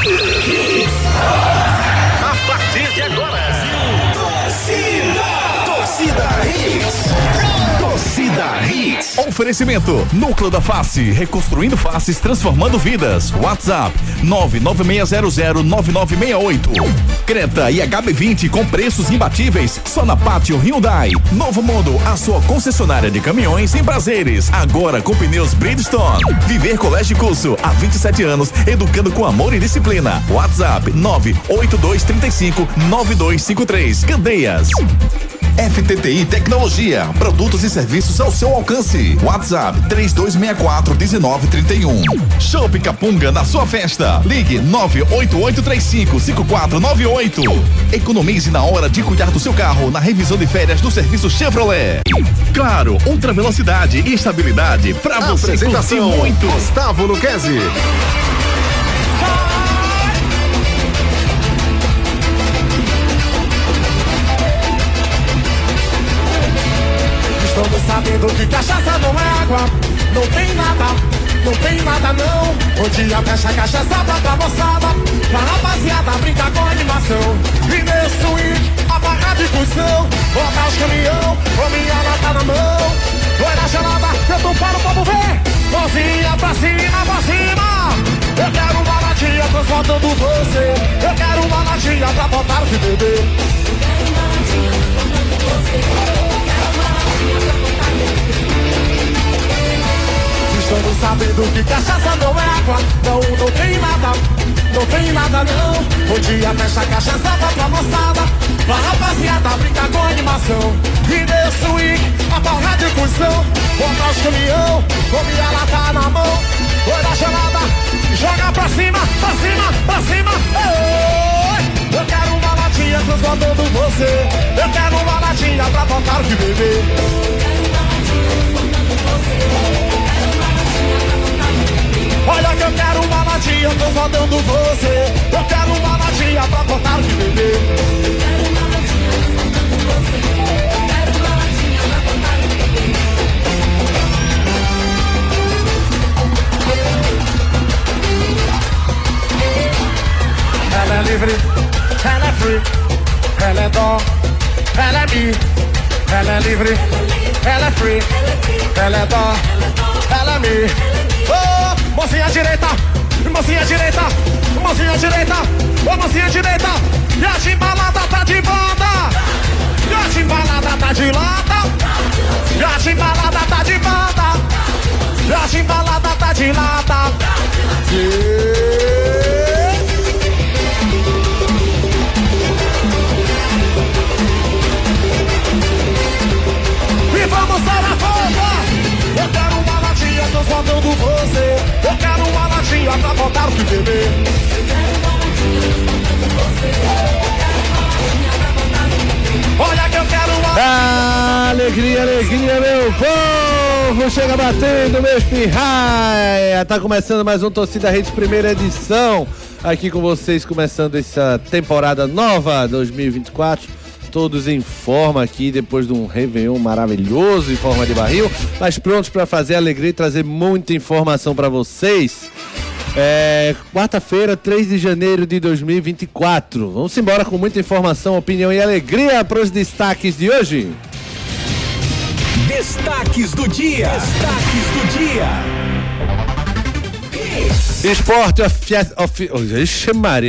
A Oferecimento: Núcleo da Face, reconstruindo faces, transformando vidas. WhatsApp: 996009968. Creta e HB20 com preços imbatíveis. Só na Pátio Hyundai. Novo Mundo, a sua concessionária de caminhões em prazeres. Agora com pneus Bridgestone. Viver Colégio Curso há 27 anos, educando com amor e disciplina. WhatsApp: 98235 9253. Candeias. FTTI Tecnologia, produtos e serviços ao seu alcance. WhatsApp 3264 1931. Shopping Capunga na sua festa. Ligue 98835 5498. Economize na hora de cuidar do seu carro na revisão de férias do serviço Chevrolet. Claro, ultra velocidade e estabilidade para você curtir Apresentação muito. Gustavo Luquezzi. Sabendo que cachaça não é água, não tem nada, não tem nada não. Um dia fecha a cachaçada pra moçada, pra rapaziada brincar com animação. E nesse swing, a barra de botar os caminhão, com minha lata na mão. Foi na gelada, eu tô para o povo ver, mãozinha pra cima, pra cima. Eu quero uma latinha transformando você, eu quero uma latinha pra botar o beber. Sabendo que cachaça não é água, não, não tem nada, não tem nada não. Fecha a cachaça vai pra moçada, pra rapaziada brincar com animação. E nesse swing, a porra de cursão, botar os caminhão, com minha lata na mão. Foi na gelada, joga pra cima, pra cima, pra cima. Oi! Eu quero uma latinha transbordando você, eu quero uma latinha pra botar o que beber. Olha que eu quero uma latinha, tô rodando você. Eu quero uma latinha pra botar de beber. Ela é livre, ela é free, ela é dó, ela é mi. Ela é livre, ela é free, ela é dó, ela é mi. Mocinha direita, mocinha direita, mocinha direita, ô mocinha direita. E a chimbalada tá de banda, e a chimbalada tá de lata, e a chimbalada tá de banda, e a chimbalada tá de lata. E vamos para a! Alegria, meu povo! Chega batendo, meu espirraia! Tá começando mais um Torcida Redes, primeira edição. Aqui com vocês, começando essa temporada nova 2024. Todos em forma aqui, depois de um Réveillon maravilhoso em forma de barril, mas prontos para fazer alegria e trazer muita informação para vocês. É, quarta-feira, 3 de janeiro de 2024. Vamos embora com muita informação, opinião e alegria para os destaques de hoje. Destaques do dia. Destaques do dia. Esporte ofi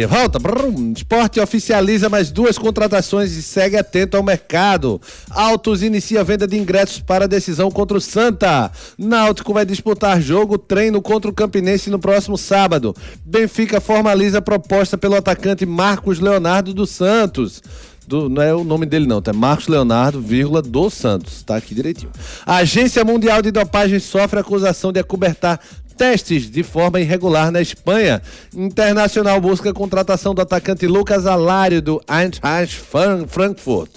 volta. Brum. Esporte oficializa mais duas contratações e segue atento ao mercado. Autos inicia a venda de ingressos para a decisão contra o Santa. Náutico vai disputar jogo treino contra o Campinense no próximo sábado. Benfica formaliza a proposta pelo atacante Marcos Leonardo dos Santos. Do- não é o nome dele não, tá? Marcos Leonardo, vírgula, dos Santos, tá aqui direitinho. A Agência Mundial de Dopagem sofre acusação de acobertar testes de forma irregular na Espanha. Internacional busca a contratação do atacante Lucas Alário do Eintracht Fran- Frankfurt.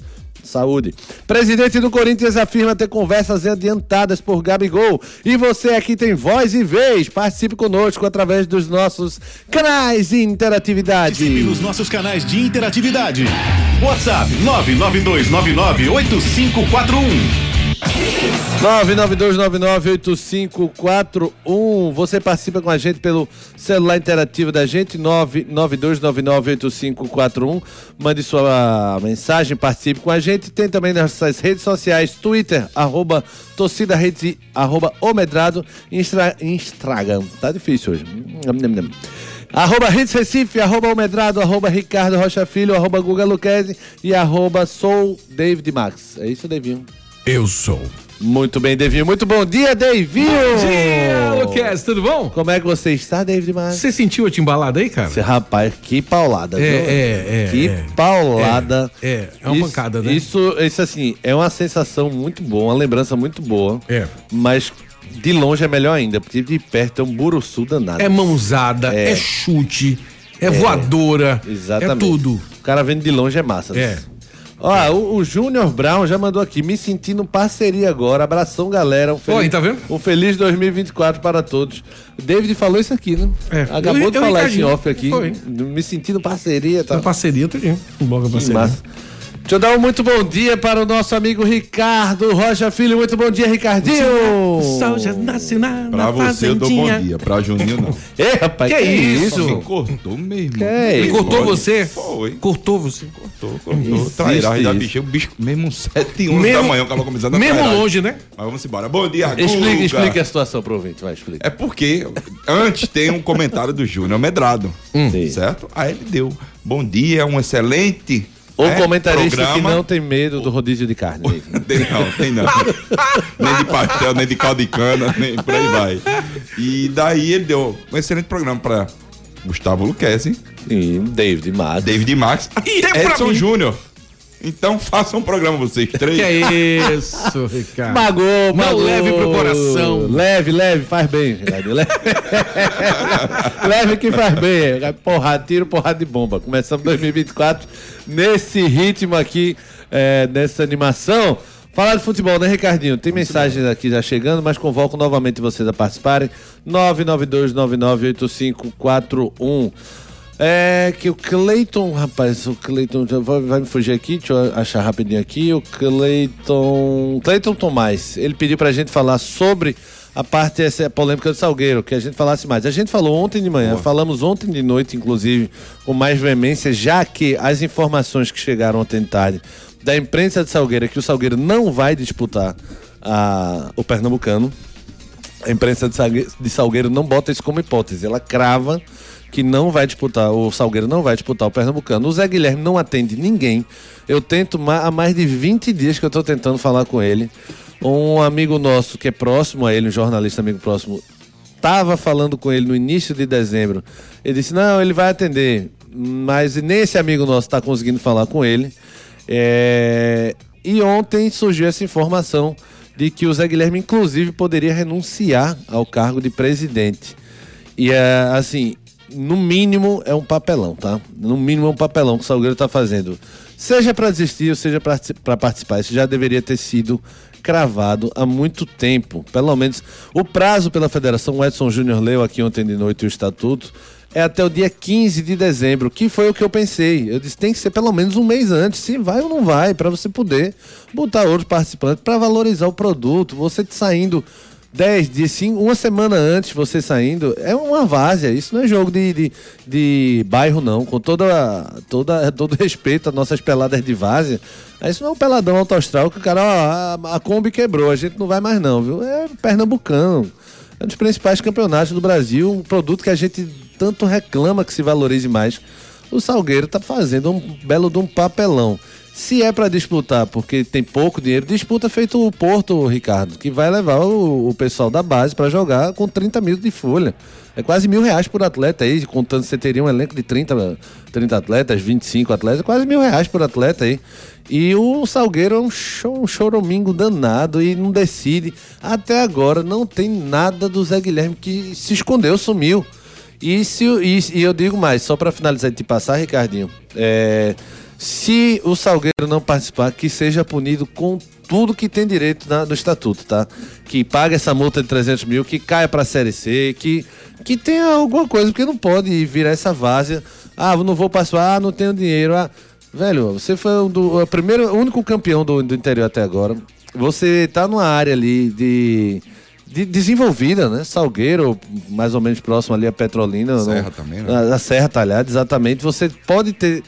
Saúde. Presidente do Corinthians afirma ter conversas adiantadas por Gabigol. E você aqui tem voz e vez. Participe conosco através dos nossos canais de interatividade. Participe nos nossos canais de interatividade. WhatsApp 992998541. 992998541. Você participa com a gente pelo celular interativo da gente, 992998541. Mande sua mensagem, participe com a gente. Tem também nas redes sociais, Twitter, arroba torcida redes, arroba omedrado, Instagram. Tá difícil hoje. Arroba Hits Recife, arroba Almedrado, arroba Ricardo Rocha Filho, arroba Guga Luquezzi e arroba Sou David Max. É isso, Davinho? Eu sou. Muito bem, Davinho. Muito bom dia, Davinho! Bom dia, Luquez, tudo bom? Como é que você está, David Max? Você sentiu a timbalada aí, cara? Esse rapaz, que paulada, É, viu? é, é, Que é. paulada. É, é, é uma Isso- pancada, né? Isso, isso, assim, é uma sensação muito boa, uma lembrança muito boa. É. Mas de longe é melhor ainda, porque de perto é um buruçu danado. É mãozada, é, chute, é, voadora, Exatamente. é tudo. O cara vendo de longe é massa. É. Ó, o, o Júnior Brown já mandou aqui, me sentindo parceria agora. Abração, galera. Um Oi, tá vendo? Um feliz 2024 para todos. O David falou isso aqui, né? É. Acabou Eu- de eu, falar Ricardinho. off aqui. Foi. Me sentindo parceria, tá? Tá parceria, tudinho. Boga Que parceria. massa. Deixa eu dar um muito bom dia para o nosso amigo Ricardo Rocha Filho. Muito bom dia, Ricardinho. O sol já nasce na, Pra na você eu dou bom dia, pra Juninho não. Ei, rapaz, Que isso? Você cortou mesmo. Que é Ele isso? cortou Pode. você? Foi. Cortou você? Cortou, cortou. Existe Trairagem da isso. bicha. O bicho mesmo 7 horas Mesmo- da manhã, o cara começando a Mesmo trairagem. longe, né? Mas vamos embora. Bom dia, Guga. Explique, explique a situação pro ouvinte, vai, explica. É porque antes tem um comentário do Júnior Medrado, Sim. certo? Aí ele deu bom dia, um excelente O né, comentarista que programa. não tem medo do rodízio de carne. Tem não, tem não. nem de pastel, nem de caldo de cana, nem por aí vai. E daí ele deu um excelente programa pra Gustavo Luquezzi, E David Max. David Max e é Edson. Júnior. Então façam um programa vocês três. Que é isso, Ricardo? Magou, Não magou. leve pro coração. Leve, leve, faz bem, Ricardo. Leve, leve que faz bem. Porrada, tiro, porrada de bomba. Começamos 2024 nesse ritmo aqui, é, nessa animação. Falar de futebol, né, Ricardinho? Tem mensagens aqui já chegando, mas convoco novamente vocês a participarem. 992998541. É que o Cleiton, rapaz, o Cleiton vai, vai me fugir aqui, deixa eu achar rapidinho aqui. O Cleiton. Cleiton Tomás, ele pediu pra gente falar sobre a parte essa polêmica do Salgueiro, que a gente falasse mais. A gente falou ontem de manhã, falamos ontem de noite, inclusive, com mais veemência, já que as informações que chegaram ontem de tarde da imprensa de Salgueiro é que o Salgueiro não vai disputar a, o Pernambucano. A imprensa de Salgueiro não bota isso como hipótese. Ela crava que não vai disputar, o Salgueiro não vai disputar o Pernambucano. O Zé Guilherme não atende ninguém. Eu tento há mais de 20 dias que eu estou tentando falar com ele. Um amigo nosso que é próximo a ele, um jornalista amigo próximo, estava falando com ele no início de dezembro. Ele disse: Não, ele vai atender. Mas nem esse amigo nosso está conseguindo falar com ele. É, E ontem surgiu essa informação de que o Zé Guilherme, inclusive, poderia renunciar ao cargo de presidente. E é assim, no mínimo é um papelão, tá? No mínimo é um papelão que o Salgueiro tá fazendo. Seja para desistir ou seja para participar. Isso já deveria ter sido cravado há muito tempo. Pelo menos o prazo pela federação, o Edson Júnior leu aqui ontem de noite o estatuto, é até o dia 15 de dezembro, que foi o que eu pensei. Eu disse, tem que ser pelo menos um mês antes, se vai ou não vai, para você poder botar outros participantes para valorizar o produto. Você saindo 10 dias, sim, uma semana antes você saindo, é uma várzea. Isso não é jogo de, de, de bairro, não. Com toda, toda, todo respeito às nossas peladas de várzea. Isso não é um peladão autoastral que o cara, ó, a, a Kombi quebrou, a gente não vai mais, não, viu? É pernambucano. É um dos principais campeonatos do Brasil, um produto que a gente tanto reclama que se valorize mais. O Salgueiro tá fazendo um belo de um papelão. Se é para disputar porque tem pouco dinheiro, disputa feito o Porto, Ricardo, que vai levar o, o pessoal da base para jogar com 30 mil de folha. É quase mil reais por atleta aí, contando você teria um elenco de 30, 30 atletas, 25 atletas, quase mil reais por atleta aí. E o Salgueiro é um, show, um choromingo danado e não decide. Até agora não tem nada do Zé Guilherme que se escondeu, sumiu. E, se, e, e eu digo mais, só para finalizar e te passar, Ricardinho, é, se o Salgueiro não participar, que seja punido com tudo que tem direito na- no estatuto, tá? Que pague essa multa de 300 mil, que caia para a Série C, que, que tenha alguma coisa, porque não pode virar essa várzea. Ah, não vou participar, ah, não tenho dinheiro. Ah, velho, você foi um do, o primeiro, o único campeão do, do interior até agora. você tá numa área ali de, de desenvolvida, né? Salgueiro, mais ou menos próximo ali a Petrolina. Serra no- também, né? A, a Serra Talhada, exatamente. Você pode ter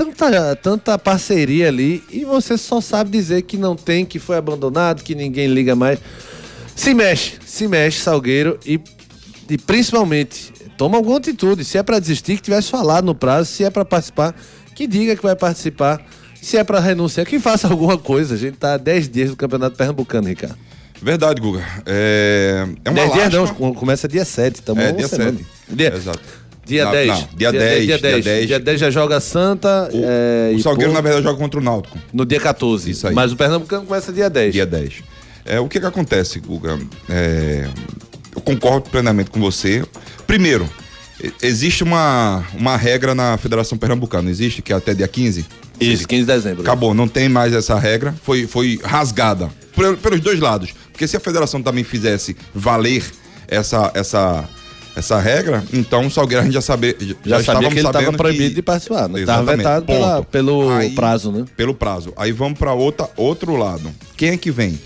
tanta, tanta parceria ali e você só sabe dizer que não tem, que foi abandonado, que ninguém liga mais. Se mexe, se mexe, Salgueiro, e, e principalmente, toma alguma atitude. Se é pra desistir, que tivesse falado no prazo. Se é pra participar, que diga que vai participar. Se é pra renunciar, que faça alguma coisa. A gente tá há 10 dias do Campeonato Pernambucano, Ricardo. Verdade, Guga. É, é uma 10 dias não, começa dia 7, estamos É, dia 7. Dia, Exato. Dia Não, 10. não, dia 10, Dia dia 10. 10. Dia 10 já joga Santa. é, O Salgueiro, Porto na verdade, joga contra o Náutico. no dia 14. Isso aí. Mas o Pernambucano começa dia 10. Dia 10. É, o que que acontece, Guga? É, eu concordo plenamente com você. Primeiro, existe uma, uma regra na Federação Pernambucana, não existe? Que é até dia 15? Isso, 15 de dezembro. Acabou, não tem mais essa regra. Foi, foi rasgada por- pelos dois lados. Porque se a federação também fizesse valer essa, essa, essa regra, então o Salgueiro a gente já, sabe, já, Já, sabia que ele estava proibido que- de participar. Né? Estava vetado pela- pelo Aí- prazo, né? Pelo prazo. Aí vamos para outra outro lado. Quem é que vem?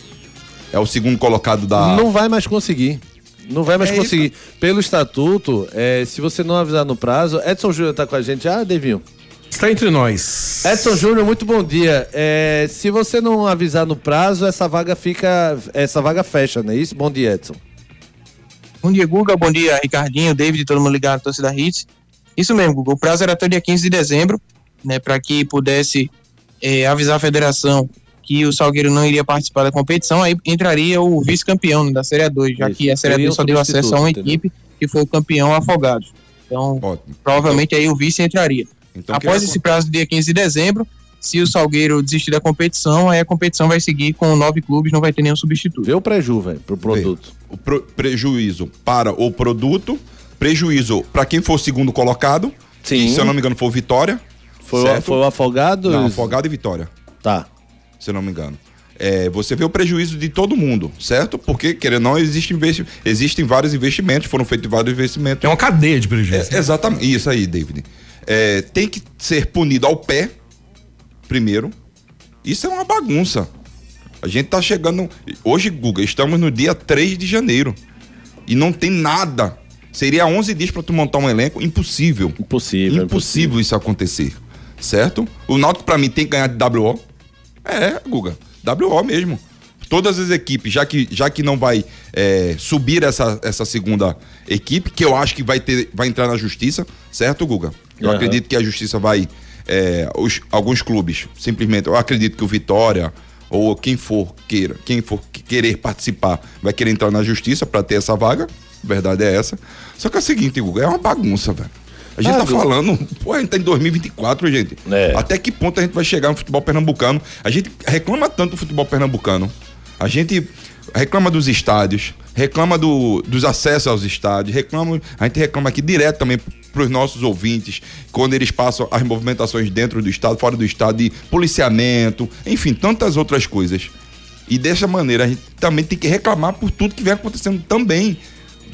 É o segundo colocado da. Não vai mais conseguir. Não vai mais É conseguir. Pelo estatuto, é, se você não avisar no prazo. Edson Júnior tá com a gente. Ah, Devinho. Está entre nós. Edson Júnior, muito bom dia. É, se você não avisar no prazo, essa vaga fica. Essa vaga fecha, não é isso? Bom dia, Edson. Bom dia, Guga. Bom dia, Ricardinho, David, todo mundo ligado, torcida Hits. Isso mesmo, Guga. O prazo era até o dia 15 de dezembro, né, para que pudesse eh, avisar a federação que o Salgueiro não iria participar da competição. Aí entraria o vice-campeão né, da Série A2, já Isso. que a Série Seria A2 um só deu acesso a uma entendeu? equipe que foi o campeão Afogados. Então, Ótimo. provavelmente aí o vice entraria. Então, Após esse prazo do dia 15 de dezembro, se o Salgueiro desistir da competição, aí a competição vai seguir com nove clubes, não vai ter nenhum substituto. Vê o preju, velho, pro produto. o pro- prejuízo para o produto, prejuízo para quem for segundo colocado. Sim. se eu não me engano, foi o Vitória. Foi, o, certo? foi o afogado? Não, Afogado e Vitória, Tá. se eu não me engano. É, você vê o prejuízo de todo mundo, certo? Porque, querendo ou não, existe investi existem vários investimentos, foram feitos vários investimentos. É uma cadeia de prejuízo. É, exatamente. Isso aí, David. É, tem que ser punido ao pé, primeiro. Isso é uma bagunça. A gente tá chegando. Hoje, Guga, estamos no dia 3 de janeiro. E não tem nada. Seria 11 dias para tu montar um elenco? Impossível. Impossível. Impossível isso acontecer. Certo? O Náutico, pra mim, tem que ganhar de WO. É, Guga. WO mesmo. Todas as equipes, já que, já que não vai é, subir essa, essa segunda equipe, que eu acho que vai, ter, vai entrar na justiça, certo, Guga? Eu Aham. acredito que a justiça vai. É, os- alguns clubes, simplesmente, eu acredito que o Vitória, ou quem for queira, quem for que- querer participar, vai querer entrar na justiça pra ter essa vaga. Verdade é essa. Só que é o seguinte, Guga, é uma bagunça, velho. A gente Ah, tá falando, pô, a gente tá em 2024, gente. É. Até que ponto a gente vai chegar no futebol pernambucano? A gente reclama tanto do futebol pernambucano. A gente reclama dos estádios, reclama do- dos acessos aos estádios, reclama, a gente reclama aqui direto também para os nossos ouvintes, quando eles passam as movimentações dentro do estado, fora do estado, de policiamento, enfim, tantas outras coisas. E dessa maneira a gente também tem que reclamar por tudo que vem acontecendo também.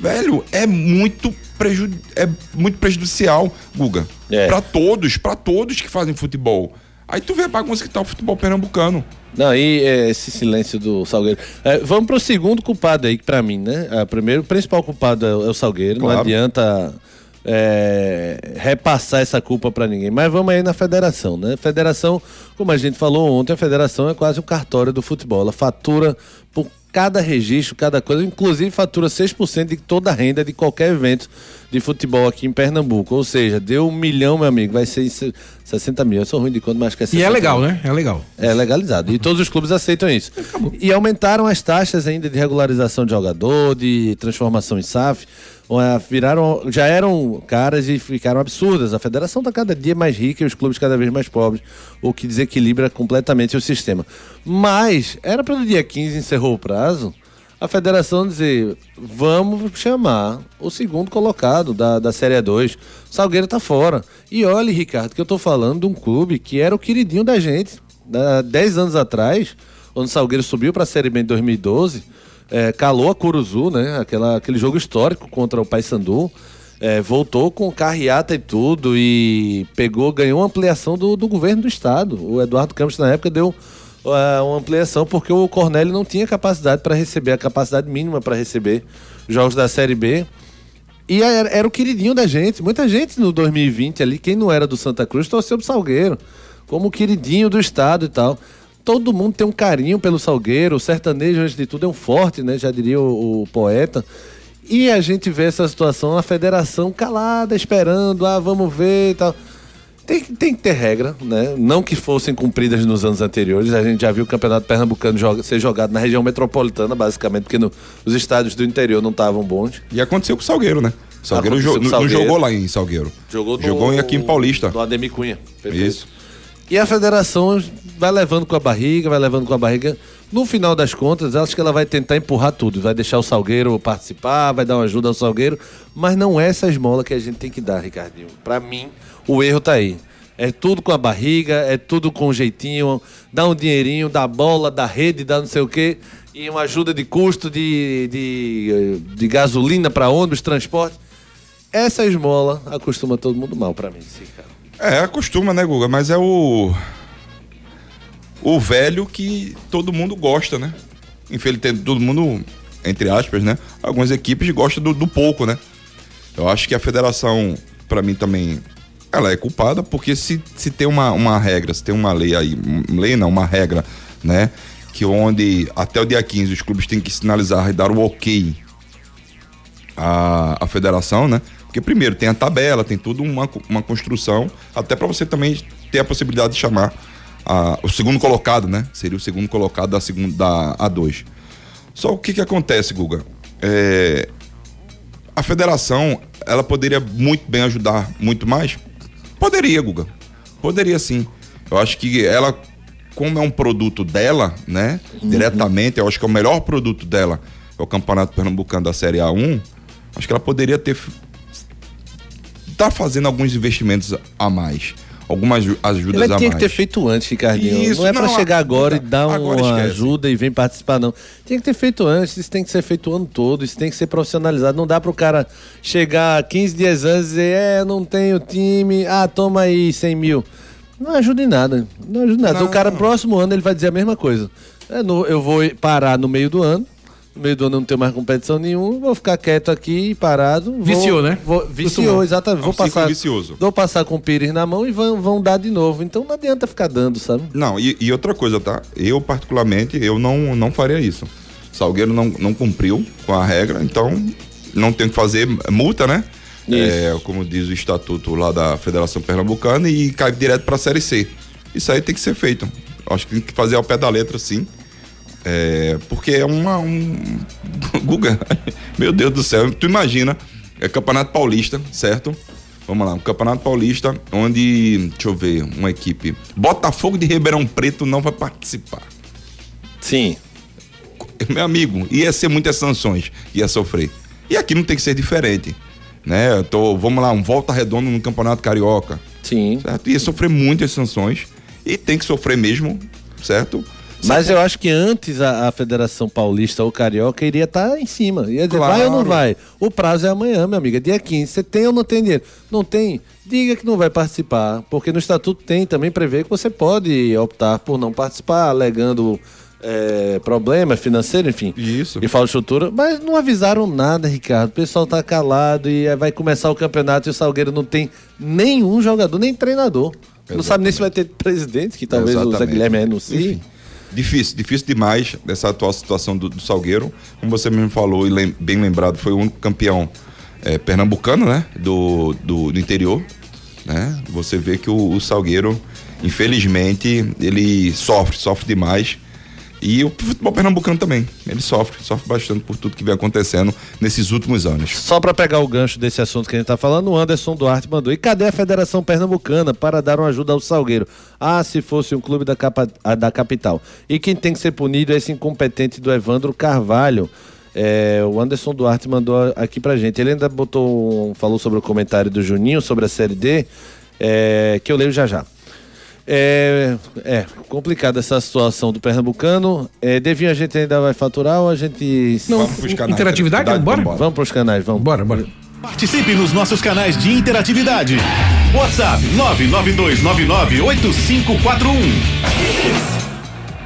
Velho, é muito, preju é muito prejudicial, Guga. É. Pra todos, pra todos que fazem futebol. Aí tu vê a bagunça que tá o futebol pernambucano. Não, e é, esse silêncio do Salgueiro. É, vamos pro segundo culpado aí, que pra mim, né? Ah, primeiro, o principal culpado é, o- é Salgueiro. Não Claro. adianta é, repassar essa culpa pra ninguém. Mas vamos aí na federação, né? Federação, como a gente falou ontem, a federação é quase um cartório do futebol. Ela fatura por cada registro, cada coisa, inclusive fatura 6% de toda a renda de qualquer evento de futebol aqui em Pernambuco. Ou seja, deu um milhão, meu amigo, vai ser se- 60 mil. Eu sou ruim de conta, mas acho que é 60 E é legal, mil. né? É legal. É legalizado. E todos os clubes aceitam isso. E aumentaram as taxas ainda de regularização de jogador, de transformação em SAF. Ué, Viraram, já eram caras e ficaram absurdas. A federação está cada dia mais rica e os clubes cada vez mais pobres, o que desequilibra completamente o sistema. Mas era para o dia 15 encerrou o prazo. A federação dizer, vamos chamar o segundo colocado da, da Série 2. Salgueiro tá fora. E olha, Ricardo, que eu tô falando de um clube que era o queridinho da gente. Há 10 anos atrás, quando Salgueiro subiu para a Série B em 2012, é, calou a Curuzu, né? Aquela, aquele jogo histórico contra o Paysandu. É, voltou com carreata e tudo e pegou, ganhou uma ampliação do, do governo do estado. O Eduardo Campos, na época, deu ah, uma ampliação, porque o Cornélio não tinha capacidade para receber, a capacidade mínima para receber jogos da Série B. E era, era o queridinho da gente. Muita gente no 2020 ali, quem não era do Santa Cruz, torceu pro Salgueiro, como o queridinho do estado e tal. Todo mundo tem um carinho pelo Salgueiro, o sertanejo, antes de tudo, é um forte, né? Já diria o, o poeta. E a gente vê essa situação, a federação calada, esperando, ah, vamos ver e tal. Tem, que- tem que ter regra, né? Não que fossem cumpridas nos anos anteriores. A gente já viu o Campeonato Pernambucano joga- ser jogado na região metropolitana, basicamente, porque no- os estádios do interior não estavam bons. E aconteceu com o Salgueiro, né? Salgueiro Aconteceu jo- Salgueiro. não jogou lá em Salgueiro. Jogou, no, Jogou aqui em Paulista. Do Ademir Cunha. Perfeito. Isso. E a federação vai levando com a barriga, vai levando com a barriga. No final das contas, acho que ela vai tentar empurrar tudo. Vai deixar o Salgueiro participar, vai dar uma ajuda ao Salgueiro. Mas não é essa esmola que a gente tem que dar, Ricardinho. Pra mim, o erro tá aí. É tudo com a barriga, é tudo com jeitinho. Dá um dinheirinho, dá bola, dá rede, dá não sei o quê. E uma ajuda de custo de, de, de gasolina para ônibus, transporte. Essa esmola acostuma todo mundo mal pra mim, sim, cara. É, acostuma, né, Guga? Mas é o. O velho que todo mundo gosta, né? Infelizmente, todo mundo, entre aspas, né? Algumas equipes gostam do, do pouco, né? Eu acho que a federação, pra mim também, ela é culpada, porque se, se tem uma, uma regra, se tem uma lei aí, lei não, uma regra, né? Que onde até o dia 15 os clubes têm que sinalizar e dar o ok a, a federação, né? Porque primeiro tem a tabela, tem tudo uma, uma construção, até para você também ter a possibilidade de chamar a- o segundo colocado, né? Seria o segundo colocado da segunda da A2. Só o que que acontece, Guga? É, a federação, ela poderia muito bem ajudar muito mais? Poderia, Guga. Poderia sim. Eu acho que ela, como é um produto dela, né? Diretamente, eu acho que é o melhor produto dela é o Campeonato Pernambucano da Série A1. Acho que ela poderia ter. tá fazendo alguns investimentos a mais. Algumas aju- ajudas Ele a tinha mais. que ter feito antes, Ricardinho. Isso, não é pra não, chegar agora e agora- dar agora uma esquece. ajuda e vem participar, não. Tinha que ter feito antes, isso tem que ser feito o ano todo, isso tem que ser profissionalizado. Não dá pro cara chegar 15 dias antes e dizer, é, não tenho time, ah, toma aí 100 mil. Não ajuda em nada, não ajuda em nada. Não. O cara, próximo ano, ele vai dizer a mesma coisa. É, eu vou parar no meio do ano, no meio do ano não tenho mais competição nenhuma, vou ficar quieto aqui, parado. vou- Viciou, né? Vou, viciou, Costumou. exatamente. É um Vou passar, vicioso. vou passar com o Pires na mão e vão, vão dar de novo. Então não adianta ficar dando, sabe? Não, e, e outra coisa, tá? Eu, particularmente, eu não, não faria isso. Salgueiro não, não cumpriu com a regra, então não tem que fazer multa, né? É, como diz o estatuto lá da Federação Pernambucana e cai direto pra Série C. Isso aí tem que ser feito. Acho que tem que fazer ao pé da letra, sim. É, porque é uma. Um... Guga, meu Deus do céu, tu imagina, é Campeonato Paulista, certo? Vamos lá, um Campeonato Paulista, onde, deixa eu ver, uma equipe. Botafogo de Ribeirão Preto não vai participar. Sim. Meu amigo, ia ser muitas sanções, ia sofrer. E aqui não tem que ser diferente. Né? Eu tô, vamos lá, um volta redonda no Campeonato Carioca. Sim. Certo? Ia sofrer muitas sanções. E tem que sofrer mesmo, certo? Mas eu acho que antes a, a Federação Paulista ou Carioca iria estar em cima. Ia dizer, Claro. vai ou não vai? O prazo é amanhã, minha amiga. Dia 15. Você tem ou não tem dinheiro? Não tem? Diga que não vai participar. Porque no estatuto tem também prevê que você pode optar por não participar, alegando é, problema financeiro, enfim. Isso. E falta de estrutura. Mas não avisaram nada, Ricardo. O pessoal tá calado e aí vai começar o campeonato e o Salgueiro não tem nenhum jogador, nem treinador. Não sabe nem se vai ter presidente, que talvez o Zé Exatamente. Guilherme renuncie. Enfim, Difícil, difícil demais dessa atual situação do, do Salgueiro. Como você mesmo falou e lem- bem lembrado, foi o único campeão eh, pernambucano, né? Do, do, do interior. Né? Você vê que o, o Salgueiro, infelizmente, ele sofre, sofre demais. E o futebol pernambucano também. Ele sofre, sofre bastante por tudo que vem acontecendo nesses últimos anos. Só para pegar o gancho desse assunto que a gente tá falando, o Anderson Duarte mandou. E cadê a Federação Pernambucana para dar uma ajuda ao Salgueiro? Ah, se fosse um clube da, capa- ah, da capital. E quem tem que ser punido é esse incompetente do Evandro Carvalho. É, o Anderson Duarte mandou aqui pra gente. Ele ainda botou, falou sobre o comentário do Juninho sobre a Série D, é, que eu leio já já. É, é complicada essa situação do Pernambucano. É, Devinho, a gente ainda vai faturar ou a gente. Não, Vamos pros canais, interatividade, interatividade, bora? vambora. Vamos pros canais, vamos. Bora, bora. Participe nos nossos canais de interatividade. WhatsApp 992998541.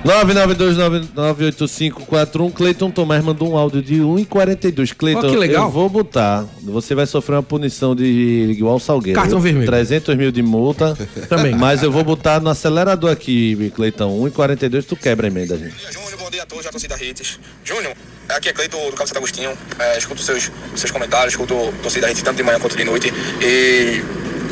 992998541. Cleiton Tomás mandou um áudio de 1,42. Cleiton, que legal. eu vou botar. Você vai sofrer uma punição de igual Salgueiro. Cartão vermelho. 300 mil de multa. Também. Mas eu vou botar no acelerador aqui, Cleitão. 1,42 tu quebra a emenda, gente. Júnior, bom dia a todos, já torcida Hits. Júnior, aqui é Cleito do Cabo Santo Agostinho. É, escuto seus, seus comentários, escuto torcida Hits tanto de manhã quanto de noite. E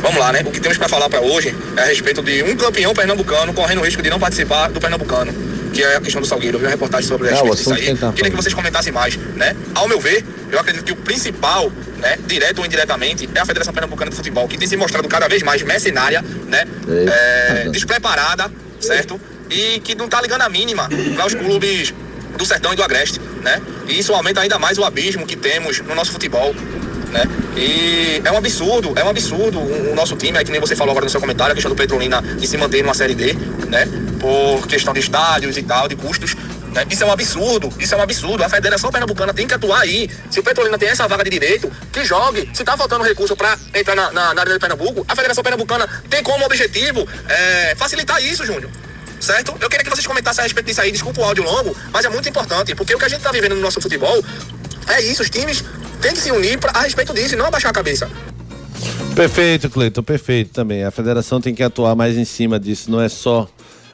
vamos lá, né? O que temos para falar para hoje é a respeito de um campeão pernambucano correndo o risco de não participar do Pernambucano, que é a questão do Salgueiro. Eu vi uma reportagem sobre a Ah, o respeito disso assunto aí. tá Queria que vocês comentassem mais, né? Ao meu ver, eu acredito que o principal, né, direto ou indiretamente, é a Federação Pernambucana de Futebol, que tem se mostrado cada vez mais mercenária, né? É, despreparada, certo? E que não tá ligando a mínima para os clubes do Sertão e do Agreste, né? E isso aumenta ainda mais o abismo que temos no nosso futebol, né? E é um absurdo, é um absurdo o, nosso time, é que nem você falou agora no seu comentário, a questão do Petrolina de se manter numa Série D, né? Por questão de estádios e tal, de custos, né? Isso é um absurdo, isso é um absurdo. A Federação Pernambucana tem que atuar aí. Se o Petrolina tem essa vaga de direito, que jogue. Se tá faltando recurso para entrar na, na, na Arena de Pernambuco, a Federação Pernambucana tem como objetivo é, facilitar isso, Júnior certo? Eu queria que vocês comentassem a respeito disso aí, desculpa o áudio longo, mas é muito importante, porque o que a gente tá vivendo no nosso futebol é isso, os times têm que se unir pra, a respeito disso e não abaixar a cabeça. Perfeito, Cleiton, perfeito também. A federação tem que atuar mais em cima disso, não é só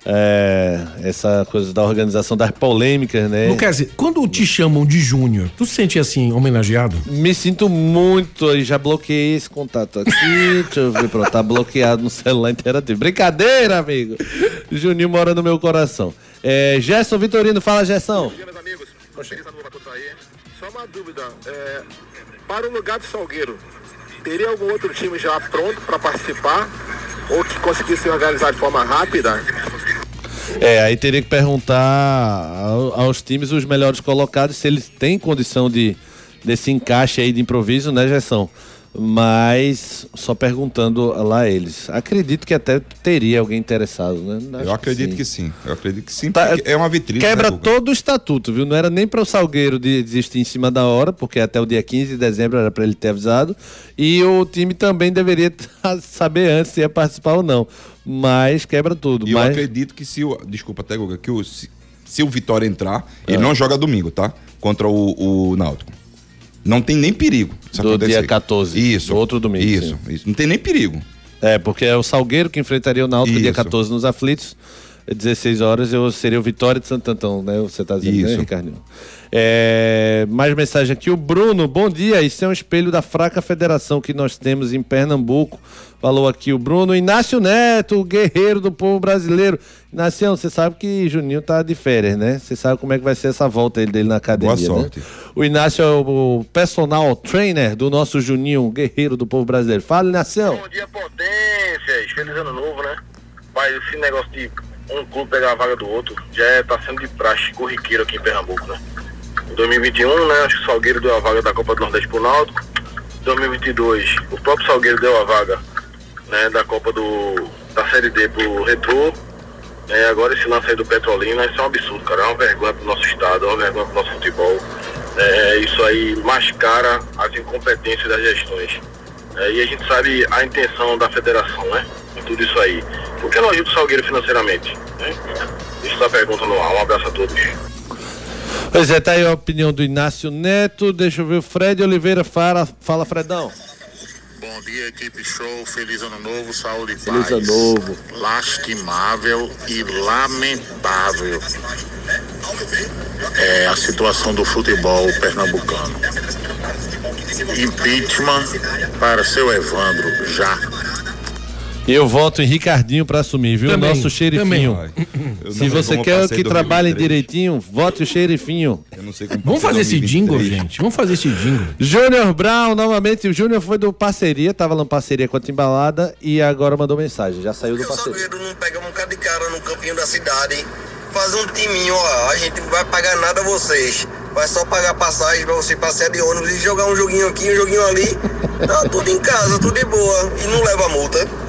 é, essa coisa da organização das polêmicas, né? Lucas, quando te chamam de Júnior, tu se sente assim, homenageado? Me sinto muito, e já bloqueei esse contato aqui. Deixa eu ver, pronto, tá bloqueado no celular interativo. Brincadeira, amigo. Juninho mora no meu coração. É, Gerson Vitorino, fala, Gerson. meus amigos. Feliz ano novo a todos aí. Só uma dúvida. é, para o lugar do Salgueiro, teria algum outro time já pronto para participar? Ou que conseguisse se organizar de forma rápida? É, aí teria que perguntar ao- aos times os melhores colocados se eles têm condição de desse encaixe aí de improviso, né, Gerson? Mas só perguntando lá a eles. Acredito que até teria alguém interessado, né? Acho Eu acredito sim. que sim. Eu acredito que sim. Tá, é uma vitrine. Quebra né, todo o estatuto, viu? Não era nem para o Salgueiro de desistir em cima da hora, porque até o dia 15 de dezembro era para ele ter avisado. E o time também deveria saber antes se ia participar ou não. Mas quebra tudo. E eu mas... acredito que se o. Desculpa até, Guga, que o, se, se o Vitória entrar, É. ele não joga domingo, tá? Contra o, o Náutico. Não tem nem perigo. Do acontecer. dia 14, Isso. do outro domingo, Isso, isso. Não tem nem perigo. É, porque é o Salgueiro que enfrentaria o Náutico dia Isso. 14 nos aflitos. 16 horas eu seria o Vitória de Santo Antão, né? Você tá dizendo, né, Isso. Ricardinho? É, mais mensagem aqui. O Bruno, bom dia. Isso é um espelho da fraca federação que nós temos em Pernambuco. Falou aqui o Bruno. Inácio Neto, o guerreiro do povo brasileiro. Inácio, você sabe que Juninho tá de férias, né? Você sabe como é que vai ser essa volta dele na academia, Boa sorte. né? O Inácio é o, o personal trainer do nosso Juninho, guerreiro do povo brasileiro. Fala, Inácio. Bom dia, potências. Feliz ano novo, né? Mas esse negócio de um clube pegar a vaga do outro já é, tá sendo de praxe corriqueiro aqui em Pernambuco, né? Em 2021, né? Acho que o Salgueiro deu a vaga da Copa do Nordeste pro Náutico. Em 2022, o próprio Salgueiro deu a vaga né, da Copa do da Série D pro Retrô. É, agora esse lance aí do Petrolina, isso é um absurdo, cara. É uma vergonha pro nosso estado, é uma vergonha pro nosso futebol. É, isso aí mascara as incompetências das gestões. É, e a gente sabe a intenção da federação, né? Em tudo isso aí. Por que não ajuda o Salgueiro financeiramente? Né? Isso é a pergunta no ar. Um abraço a todos. Pois é, tá aí a opinião do Inácio Neto. Deixa eu ver o Fred Oliveira. Fala, fala Fredão. Bom dia, equipe show. Feliz ano novo, saúde e Feliz paz. ano novo. Lastimável e lamentável é a situação do futebol pernambucano. Impeachment para seu Evandro, já. Eu voto em Ricardinho pra assumir, viu? Também, Nosso xerifinho. Eu Se você eu quer que trabalhe 2003. direitinho, vote o xerifinho. Eu não sei como Vamos fazer esse 2023. jingle, gente. Vamos fazer esse jingle. Júnior Brown, novamente. O Júnior foi do parceria, tava lá em parceria com a Timbalada e agora mandou mensagem. Já saiu do o parceria. Salgueiro não pega um bocado de cara no campinho da cidade, faz um timinho, ó, a gente não vai pagar nada a vocês. Vai só pagar passagem pra você passear de ônibus e jogar um joguinho aqui, um joguinho ali. Tá tudo em casa, tudo de boa. E não leva multa.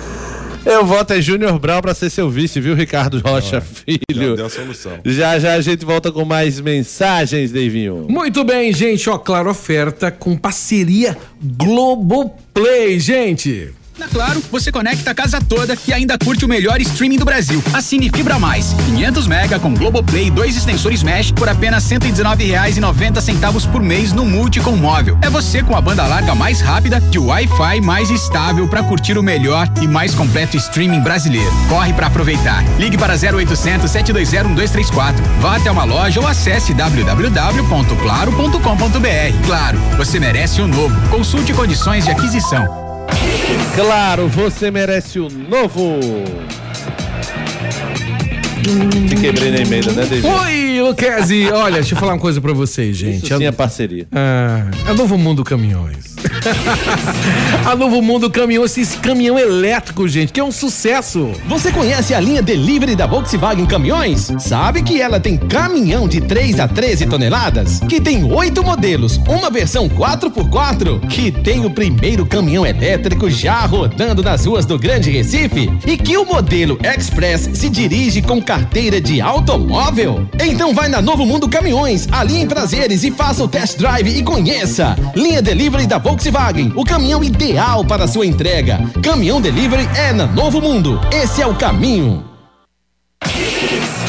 Eu voto é Júnior Brown pra ser seu vice, viu, Ricardo Rocha, filho? Já deu a solução. Já já a gente volta com mais mensagens, Davinho. Muito bem, gente. Ó, claro, oferta com parceria Globoplay, gente. Na Claro, você conecta a casa toda e ainda curte o melhor streaming do Brasil. Assine Fibra Mais, 500 mega com Globoplay e dois extensores Mesh por apenas R$ 119,90 por mês no Multi com móvel. É você com a banda larga mais rápida de Wi-Fi mais estável para curtir o melhor e mais completo streaming brasileiro. Corre para aproveitar. Ligue para 0800 720 1234. Vá até uma loja ou acesse www.claro.com.br. Claro, você merece o novo. Consulte condições de aquisição. Claro, você merece o novo. Te quebrei na emenda, né, DG? Oi, Luquezzi. Olha, deixa eu falar uma coisa pra vocês, gente. Isso sim é parceria. Ah, a Novo Mundo Caminhões. a Novo Mundo Caminhões, esse caminhão elétrico, gente, que é um sucesso. Você conhece a linha Delivery da Volkswagen Caminhões? Sabe que ela tem caminhão de 3 a 13 toneladas? Que tem oito modelos, uma versão 4x4? Que tem o primeiro caminhão elétrico já rodando nas ruas do Grande Recife? E que o modelo Express se dirige com carteira de automóvel? Então vai na Novo Mundo Caminhões, ali em Prazeres e faça o test drive e conheça. Linha Delivery da Volkswagen, o caminhão ideal para sua entrega. Caminhão Delivery é na Novo Mundo. Esse é o caminho.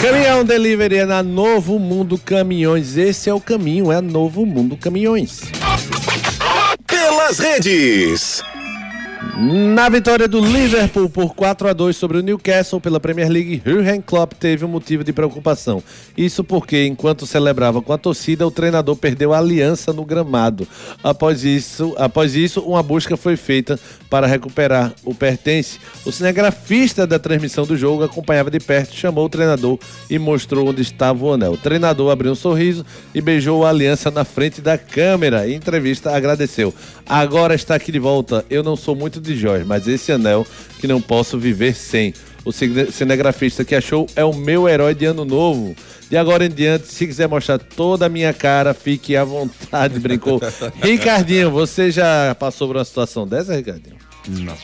Caminhão Delivery é na Novo Mundo Caminhões. Esse é o caminho, é Novo Mundo Caminhões. Pelas redes. Na vitória do Liverpool por 4 a 2 sobre o Newcastle pela Premier League, Jurgen Klopp teve um motivo de preocupação. Isso porque, enquanto celebrava com a torcida, o treinador perdeu a aliança no gramado. Após isso, após isso, uma busca foi feita para recuperar o pertence. O cinegrafista da transmissão do jogo acompanhava de perto, chamou o treinador e mostrou onde estava o anel. O treinador abriu um sorriso e beijou a aliança na frente da câmera. Em entrevista, agradeceu. Agora está aqui de volta. Eu não sou muito de joias, mas esse anel que não posso viver sem. O cinegrafista que achou é o meu herói de ano novo. De agora em diante, se quiser mostrar toda a minha cara, fique à vontade, brincou. Ricardinho, você já passou por uma situação dessa, Ricardinho? Não.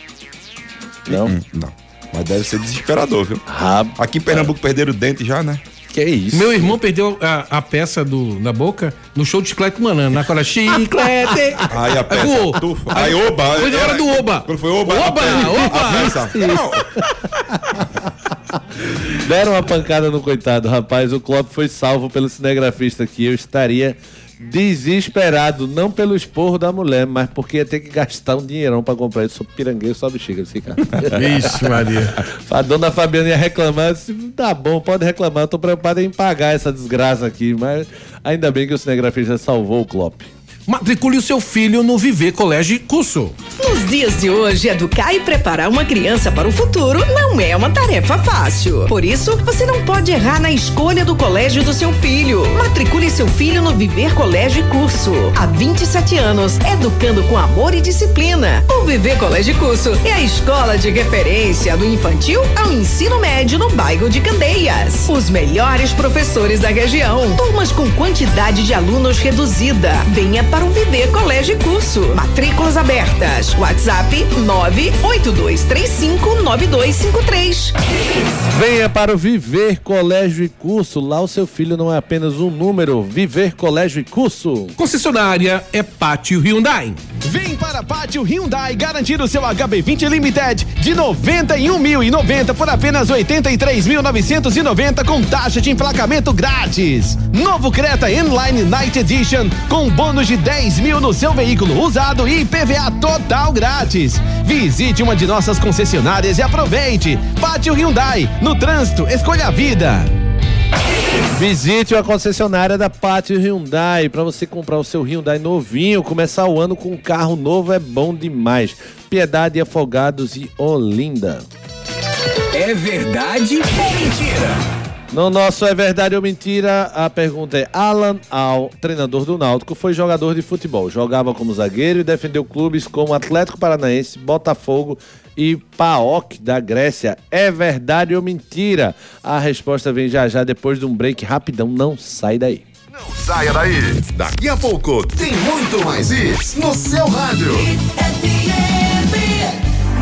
Não? Hum, Não. Mas deve ser desesperador, viu? Rabo. Aqui em Pernambuco perderam o dente já, né? Que isso? Meu irmão perdeu a, a peça do, na boca no show de chiclete manana. Na hora, chiclete. Aí a peça voou. tufa. Aí, oba. Foi na hora do oba. Quando foi oba, Oba, a oba. a peça- Não, Deram uma pancada no coitado, rapaz. O Klopp foi salvo pelo cinegrafista aqui. Eu estaria desesperado, não pelo esporro da mulher, mas porque ia ter que gastar um dinheirão pra comprar isso. Sou pirangueiro, só bexiga desse cara. Vixe, Maria. A dona Fabiana ia reclamar, eu disse, tá bom, pode reclamar, eu tô preocupado em pagar essa desgraça aqui, mas ainda bem que o cinegrafista salvou o Klopp. Matricule o seu filho no Viver Colégio e Curso. Dias de hoje, educar e preparar uma criança para o futuro não é uma tarefa fácil. Por isso, você não pode errar na escolha do colégio do seu filho. Matricule seu filho no Viver Colégio e Curso. Há 27 anos, educando com amor e disciplina. O Viver Colégio e Curso é a escola de referência do infantil ao ensino médio no bairro de Candeias. Os melhores professores da região. Turmas com quantidade de alunos reduzida. Venha para o Viver Colégio e Curso. Matrículas abertas. WhatsApp 982359253. Venha para o Viver Colégio e Curso. Lá o seu filho não é apenas um número. Viver Colégio e Curso. Concessionária é Pátio Hyundai. Vem para Pátio Hyundai garantir o seu HB20 Limited de 91.090 por apenas 83.990 com taxa de emplacamento grátis. Novo Creta Inline Night Edition com bônus de 10 mil no seu veículo usado e PVA total grátis. Visite uma de nossas concessionárias e aproveite. Pátio Hyundai, no trânsito, escolha a vida. Visite a concessionária da Pátio Hyundai para você comprar o seu Hyundai novinho. Começar o ano com um carro novo é bom demais. Piedade, Afogados e Olinda. É verdade ou mentira? No nosso É Verdade ou Mentira, a pergunta é: Alan Al, treinador do Náutico, foi jogador de futebol. Jogava como zagueiro e defendeu clubes como Atlético Paranaense, Botafogo e PAOK da Grécia. É verdade ou mentira? A resposta vem já já depois de um break rapidão. Não sai daí. Saia daí. Daqui a pouco tem muito mais isso no seu rádio.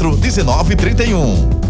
1931.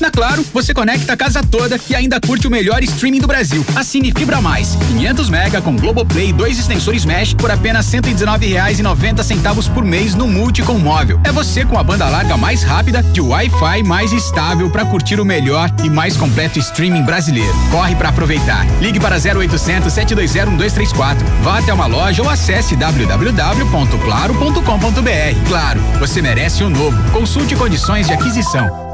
Na Claro, você conecta a casa toda e ainda curte o melhor streaming do Brasil. Assine Fibra Mais, 500 mega com Globoplay e dois extensores Mesh por apenas R$ 119,90 por mês no Multi com móvel. É você com a banda larga mais rápida de Wi-Fi mais estável para curtir o melhor e mais completo streaming brasileiro. Corre para aproveitar. Ligue para 0800 720 1234. Vá até uma loja ou acesse www.claro.com.br. Claro, você merece o um novo. Consulte condições de aquisição.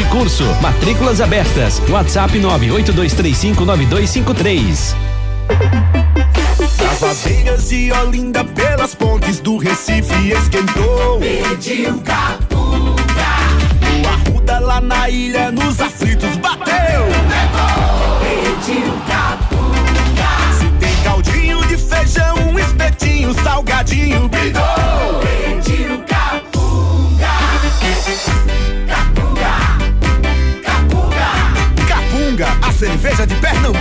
e Curso. Matrículas abertas. WhatsApp 982359253. Das ladeiras de Olinda, pelas pontes do Recife esquentou. Pediu capunga. No Arruda, lá na ilha, nos aflitos bateu. Levou. Pediu capunga. Se tem caldinho de feijão, um espetinho, salgadinho, bidou. Pediu cerveja de Pernambuco.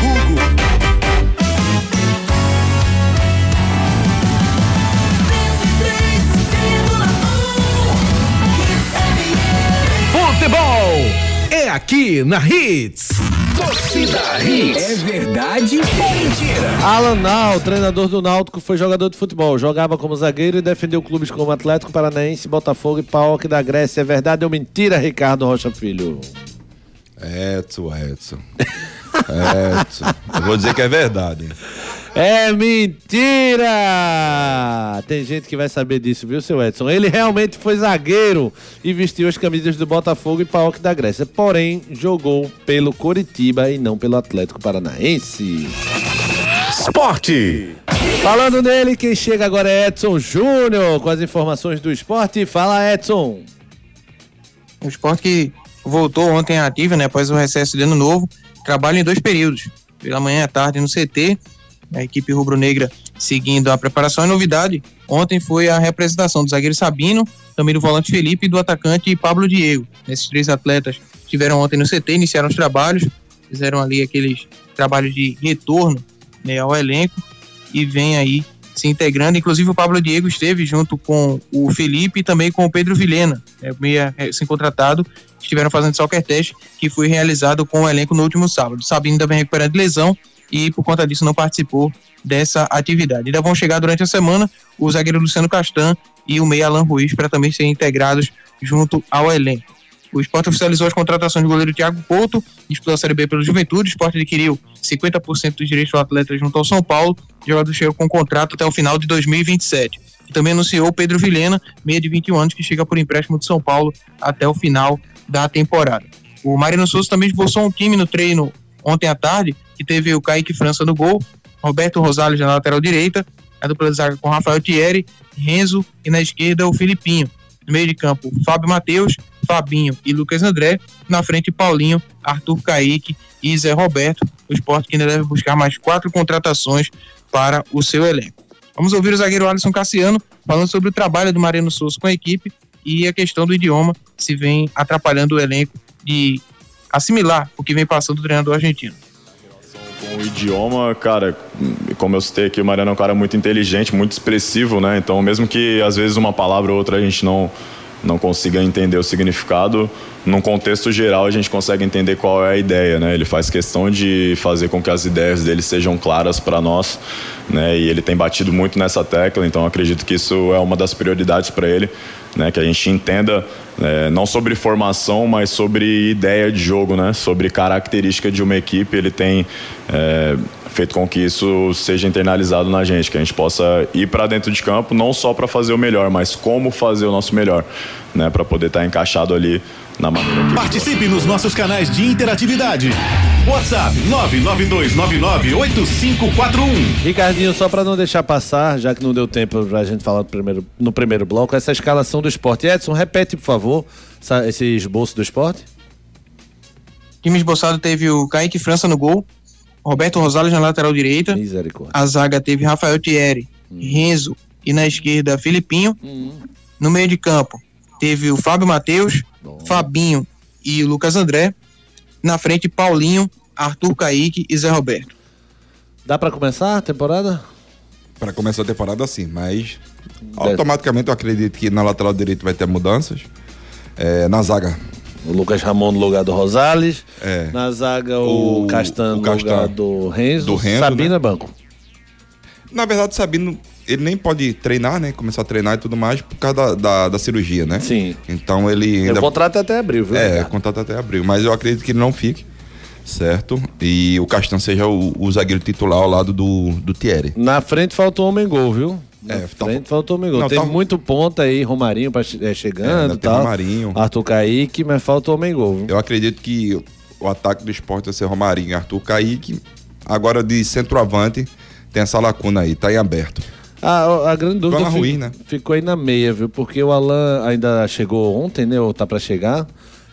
Futebol é aqui na Hits. Torcida Hits. É verdade ou mentira? Alan Nau, treinador do Náutico, foi jogador de futebol. Jogava como zagueiro e defendeu clubes como Atlético Paranaense, Botafogo e PAOK da Grécia. É verdade ou mentira, Ricardo Rocha Filho? Edson, Edson. Edson. Eu vou dizer que é verdade. É mentira! Tem gente que vai saber disso, viu, seu Edson? Ele realmente foi zagueiro e vestiu as camisas do Botafogo e PAOK da Grécia. Porém, jogou pelo Coritiba e não pelo Atlético Paranaense. Esporte. Falando nele, quem chega agora é Edson Júnior com as informações do esporte. Fala, Edson. O esporte que voltou ontem à ativa, né, após o recesso de ano novo, trabalha em dois períodos, pela manhã e à tarde no CT, a equipe rubro-negra seguindo a preparação. E novidade, ontem foi a representação do zagueiro Sabino, também do volante Felipe e do atacante Pablo Diego. Esses três atletas estiveram ontem no CT, iniciaram os trabalhos, fizeram ali aqueles trabalhos de retorno né, ao elenco e vem aí se integrando. Inclusive o Pablo Diego esteve junto com o Felipe e também com o Pedro Vilhena, é, meia sem contratado, estiveram fazendo soccer teste que foi realizado com o elenco no último sábado. Sabino ainda vem recuperando lesão e por conta disso não participou dessa atividade. Ainda vão chegar durante a semana o zagueiro Luciano Castan e o meia Alan Ruiz para também serem integrados junto ao elenco. O esporte oficializou as contratações do goleiro Thiago Couto, disputou a Série B pela Juventude. O esporte adquiriu 50% dos direitos do atleta junto ao São Paulo. O jogador chegou com contrato até o final de 2027. E também anunciou Pedro Vilhena, meia de 21 anos, que chega por empréstimo de São Paulo até o final da temporada. O Marino Souza também esboçou um time no treino ontem à tarde, que teve o Kaique França no gol, Roberto Rosales na lateral direita, a dupla de zaga com Rafael Thierry, Renzo e na esquerda o Filipinho. No meio de campo, Fábio Matheus, Fabinho e Lucas André. Na frente, Paulinho, Arthur Caíque e Zé Roberto. O esporte que ainda deve buscar mais quatro contratações para o seu elenco. Vamos ouvir o zagueiro Alisson Cassiano falando sobre o trabalho do Mariano Souza com a equipe e a questão do idioma se vem atrapalhando o elenco de assimilar o que vem passando o treinador argentino. Com o idioma, cara, como eu citei aqui, o Mariano é um cara muito inteligente, muito expressivo, né? Então, mesmo que às vezes uma palavra ou outra a gente não, não consiga entender o significado, num contexto geral a gente consegue entender qual é a ideia, né? Ele faz questão de fazer com que as ideias dele sejam claras para nós, né? E ele tem batido muito nessa tecla, então acredito que isso é uma das prioridades para ele, né? Que a gente entenda é, não sobre formação, mas sobre ideia de jogo, né? Sobre característica de uma equipe. Ele tem é, feito com que isso seja internalizado na gente, que a gente possa ir para dentro de campo não só para fazer o melhor, mas como fazer o nosso melhor, né? Para poder estar tá encaixado ali na maneira que Participe nos nossos canais de interatividade. WhatsApp 992998541. Ricardinho, só para não deixar passar, já que não deu tempo pra gente falar no primeiro, no primeiro bloco, essa escalação do esporte. Edson, repete, por favor, essa, esse esboço do esporte. Time esboçado teve o Kaique França no gol, Roberto Rosales na lateral direita. Misericórdia. A zaga teve Rafael Thierry, hum. Renzo e na esquerda Filipinho. Hum. No meio de campo teve o Fábio Matheus, Fabinho e Lucas André. Na frente, Paulinho, Arthur Caíque e Zé Roberto. Dá para começar a temporada? Para começar a temporada, sim, mas automaticamente eu acredito que na lateral direita vai ter mudanças. É, na zaga. O Lucas Ramon no lugar do Rosales. É. Na zaga, o, o Castan no lugar do Renzo. Do Renzo Sabino né? é banco. Na verdade, Sabino ele nem pode treinar, né? Começar a treinar e tudo mais por causa da, da, da cirurgia, né? Sim. Então ele. Ainda... O contrato é até abril, viu? É, o contrato é até abril. Mas eu acredito que ele não fique, certo? E o Castan seja o, o zagueiro titular ao lado do, do Thierry. Na frente faltou homem gol, viu? Na É, frente faltou homem gol. Não, Teve tá- muito ponta aí, Romarinho pra, é, chegando É, tal. Romarinho. Arthur Caíque, mas faltou homem gol, viu? Eu acredito que o ataque do esporte vai ser Romarinho e Arthur Caíque. Agora de centroavante tem essa lacuna aí, tá em aberto. Ah, a grande dúvida fi- Ruiz, né? ficou aí na meia, viu? Porque o Alan ainda chegou ontem, né? Ou tá pra chegar.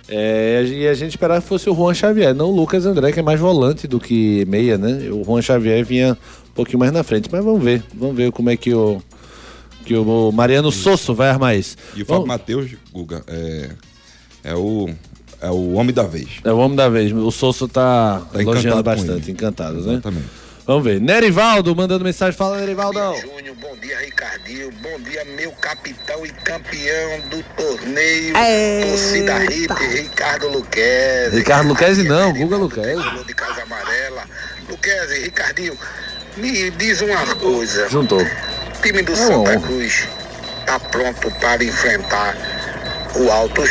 É, e a gente esperava que fosse o Juan Xavier, não o Lucas André, que é mais volante do que meia, né? O Juan Xavier vinha um pouquinho mais na frente. Mas vamos ver, vamos ver como é que o, que o Mariano Sosso vai armar isso. E o Vamos- Fábio Matheus, Guga, é, é, o, é o homem da vez. É o homem da vez. O Sosso tá, Tá elogiando bastante, encantado, né? Exatamente. Vamos ver. Nerivaldo mandando mensagem. Fala, Nerivaldão. Júnior, bom dia, Ricardinho. Bom dia, meu capitão e campeão do torneio. Eita. Torcida Hit, Ricardo Luquezzi. Ricardo Luquezzi não, Guga Luquezzi. Falou de Casa Amarela. Luquezzi, Ricardinho, me diz uma coisa. Juntou. O time do É Santa. Cruz tá pronto para enfrentar o Altos.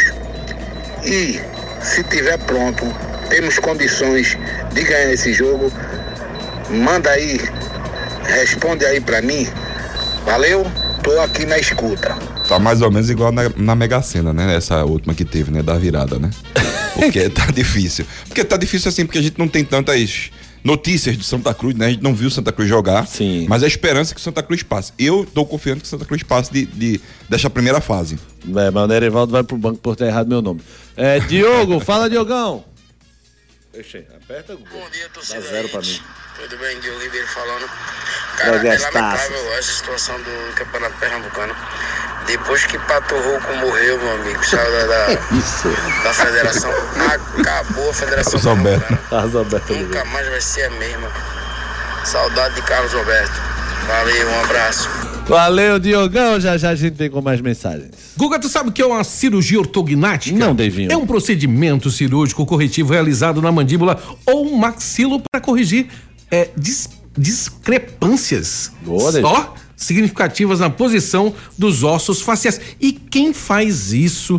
E, se tiver pronto, temos condições de ganhar esse jogo. Manda aí, responde aí pra mim. Valeu? Tô aqui na escuta. Tá mais ou menos igual na, na Mega Sena, né? Essa última que teve, né? Da virada, né? Porque tá difícil. Porque tá difícil assim, porque a gente não tem tantas notícias de Santa Cruz, né? A gente não viu Santa Cruz jogar. Sim. Mas a esperança é que Santa Cruz passe. Eu tô confiando que Santa Cruz passe de, de, dessa primeira fase. É, mas o Nerivaldo vai pro banco por ter errado meu nome. É, Diogo, fala, Diogão. Fechei. Aperta, Guga. Bom dia, torcida. Dá zero pra mim. Tudo bem, Diogo Ribeiro falando. Cara, é lamentável essa situação do Campeonato Pernambucano. Depois que Pato Rouco morreu, meu amigo, saiu da, da, Isso. da federação, acabou a federação. Carlos Alberto. Carlos Alberto. Nunca mais vai ser a mesma. Saudade de Carlos Alberto. Valeu, um abraço. Valeu, Diogão. Já já a gente vem com mais mensagens. Guga, tu sabe o que é uma cirurgia ortognática? Não, Devinho. É um procedimento cirúrgico corretivo realizado na mandíbula ou maxilo para corrigir é, dis- discrepâncias. Boa, Devinho. Ó, significativas na posição dos ossos faciais. E quem faz isso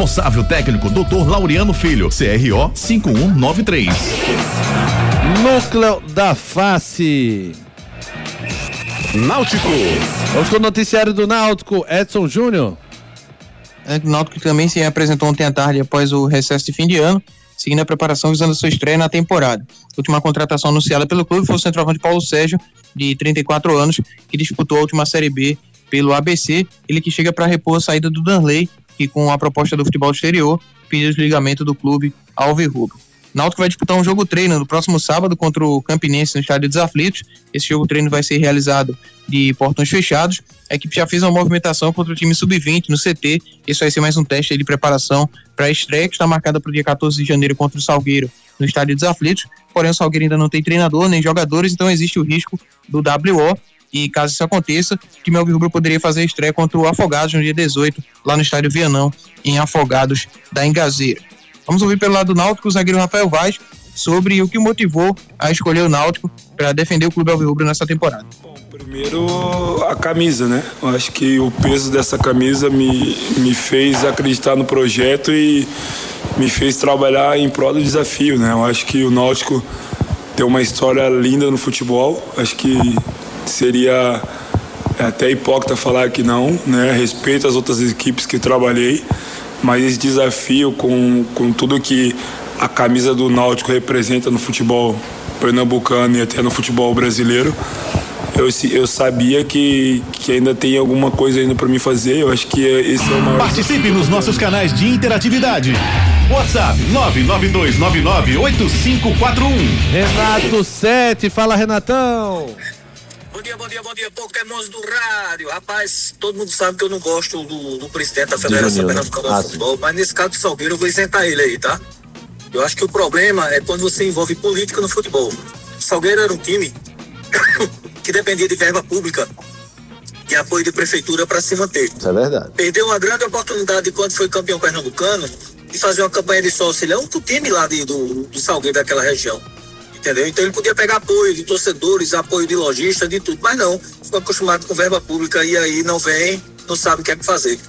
Responsável técnico Dr. Laureano Filho, CRO 5193. Núcleo da Face. Náutico. Vamos com o noticiário do Náutico. Edson Júnior. É, O Náutico também se apresentou ontem à tarde após o recesso de fim de ano, seguindo a preparação visando a sua estreia na temporada. A última contratação anunciada pelo clube foi o centroavante Paulo Sérgio, de 34 anos, que disputou a última Série B pelo ABC, ele que chega para repor a saída do Danley, que com a proposta do futebol exterior pediu desligamento do clube Alvirrubro. Náutico vai disputar um jogo treino no próximo sábado contra o Campinense no estádio dos Aflitos. Esse jogo treino vai ser realizado de portões fechados. A equipe já fez uma movimentação contra o time sub-20 no CT. Esse vai ser mais um teste de preparação para a estreia que está marcada para o dia 14 de janeiro contra o Salgueiro no estádio dos Aflitos. Porém, o Salgueiro ainda não tem treinador nem jogadores, então existe o risco do WO. E caso isso aconteça, o time Alvirrubro poderia fazer estreia contra o Afogados no dia 18, lá no estádio Vianão, em Afogados da Engazeira. Vamos ouvir pelo lado do Náutico o zagueiro Rafael Vaz sobre o que motivou a escolher o Náutico para defender o clube Alvirrubro nessa temporada. Primeiro, a camisa, né? Eu acho que o peso dessa camisa me, me fez acreditar no projeto e me fez trabalhar em prol do desafio, né? Eu acho que o Náutico tem uma história linda no futebol. Acho que seria até hipócrita falar que não, né? Respeito as outras equipes que trabalhei, mas esse desafio com, com tudo que a camisa do Náutico representa no futebol pernambucano e até no futebol brasileiro, eu, eu sabia que, que ainda tem alguma coisa ainda para mim fazer. Eu acho que esse é o maior. Participe nos nossos canais de interatividade. WhatsApp 992998541. Renato 7, fala Renatão. Bom dia, bom dia, bom dia, Pokémons do rádio. Rapaz, todo mundo sabe que eu não gosto do, do presidente da Federação né? Pernambucana Ah, de Futebol, mas nesse caso do Salgueiro eu vou isentar ele aí, tá? Eu acho que o problema é quando você envolve política no futebol. O Salgueiro era um time que dependia de verba pública e apoio de prefeitura para se manter. Isso é verdade. Perdeu uma grande oportunidade quando foi campeão pernambucano de fazer uma campanha de sócio. Ele é um time lá de- do, do Salgueiro daquela região. Entendeu? Então ele podia pegar apoio de torcedores, apoio de lojistas, de tudo, mas não. Ficou acostumado com verba pública e aí não vem, não sabe o que é que fazer.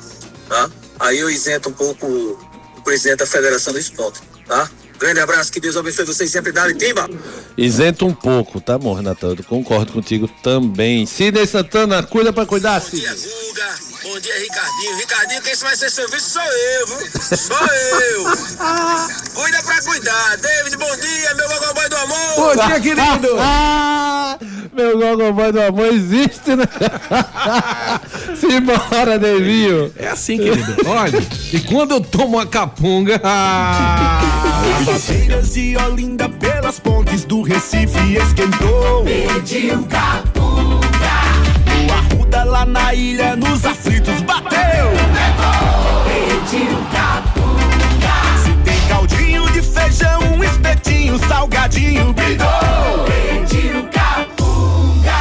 Tá? Aí eu isento um pouco o presidente da federação desse ponto. Tá? Grande abraço, que Deus abençoe vocês sempre. Dale, Timba! Isento um pouco, tá bom, Renatão? Eu concordo contigo também. Sidney Santana, cuida pra cuidar, Sidney. Bom dia, Ricardinho. Ricardinho, quem vai ser serviço sou eu, viu? Sou eu. Cuida pra cuidar. David, bom dia, meu gogoboy do amor. Bom dia, querido. Meu gogoboy do amor existe, né? Simbora, Devinho. É assim, querido. Olha, e quando eu tomo uma capunga. Barreiras de Olinda pelas pontes do Recife esquentou. Pediu capunga. Lá na ilha nos aflitos bateu. Levou. Pediu capunga. Se tem caldinho de feijão, um espetinho, salgadinho, bidou. Pediu capunga.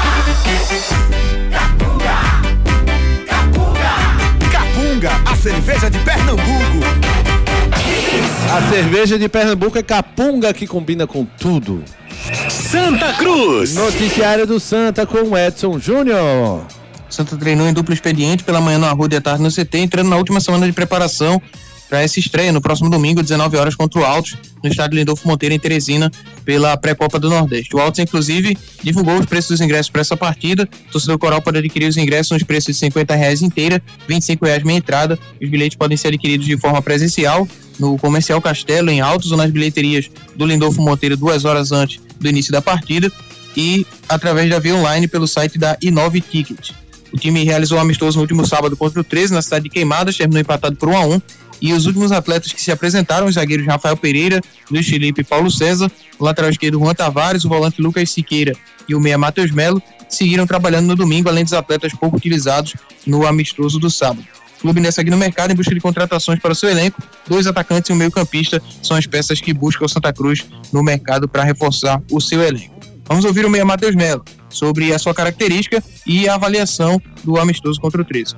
Capunga. Capunga. Capunga, a cerveja de Pernambuco. A cerveja de Pernambuco é capunga que combina com tudo. Santa Cruz. Noticiário do Santa com o Edson Júnior. Santa treinou em duplo expediente pela manhã no Arruda e à tarde no CT, entrando na última semana de preparação para essa estreia no próximo domingo, 19 horas, contra o Altos, no estádio Lindolfo Monteiro, em Teresina, pela pré-Copa do Nordeste. O Altos, inclusive, divulgou os preços dos ingressos para essa partida. O torcedor coral pode adquirir os ingressos nos preços de 50 reais inteira, 25 reais meia entrada. Os bilhetes podem ser adquiridos de forma presencial no Comercial Castelo, em Altos, ou nas bilheterias do Lindolfo Monteiro, duas horas antes do início da partida. e através da via online pelo site da Inove Ticket. O time realizou um amistoso no último sábado contra o 13 na cidade de Queimadas, terminou empatado por 1 a 1 e os últimos atletas que se apresentaram, os zagueiros Rafael Pereira, Luiz Felipe e Paulo César, o lateral esquerdo Juan Tavares, o volante Lucas Siqueira e o meia Matheus Melo, seguiram trabalhando no domingo, além dos atletas pouco utilizados no amistoso do sábado. O clube nessa aqui no mercado em busca de contratações para o seu elenco. Dois atacantes e um meio-campista são as peças que busca o Santa Cruz no mercado para reforçar o seu elenco. Vamos ouvir o meia Matheus Melo sobre a sua característica e a avaliação do amistoso contra o 13.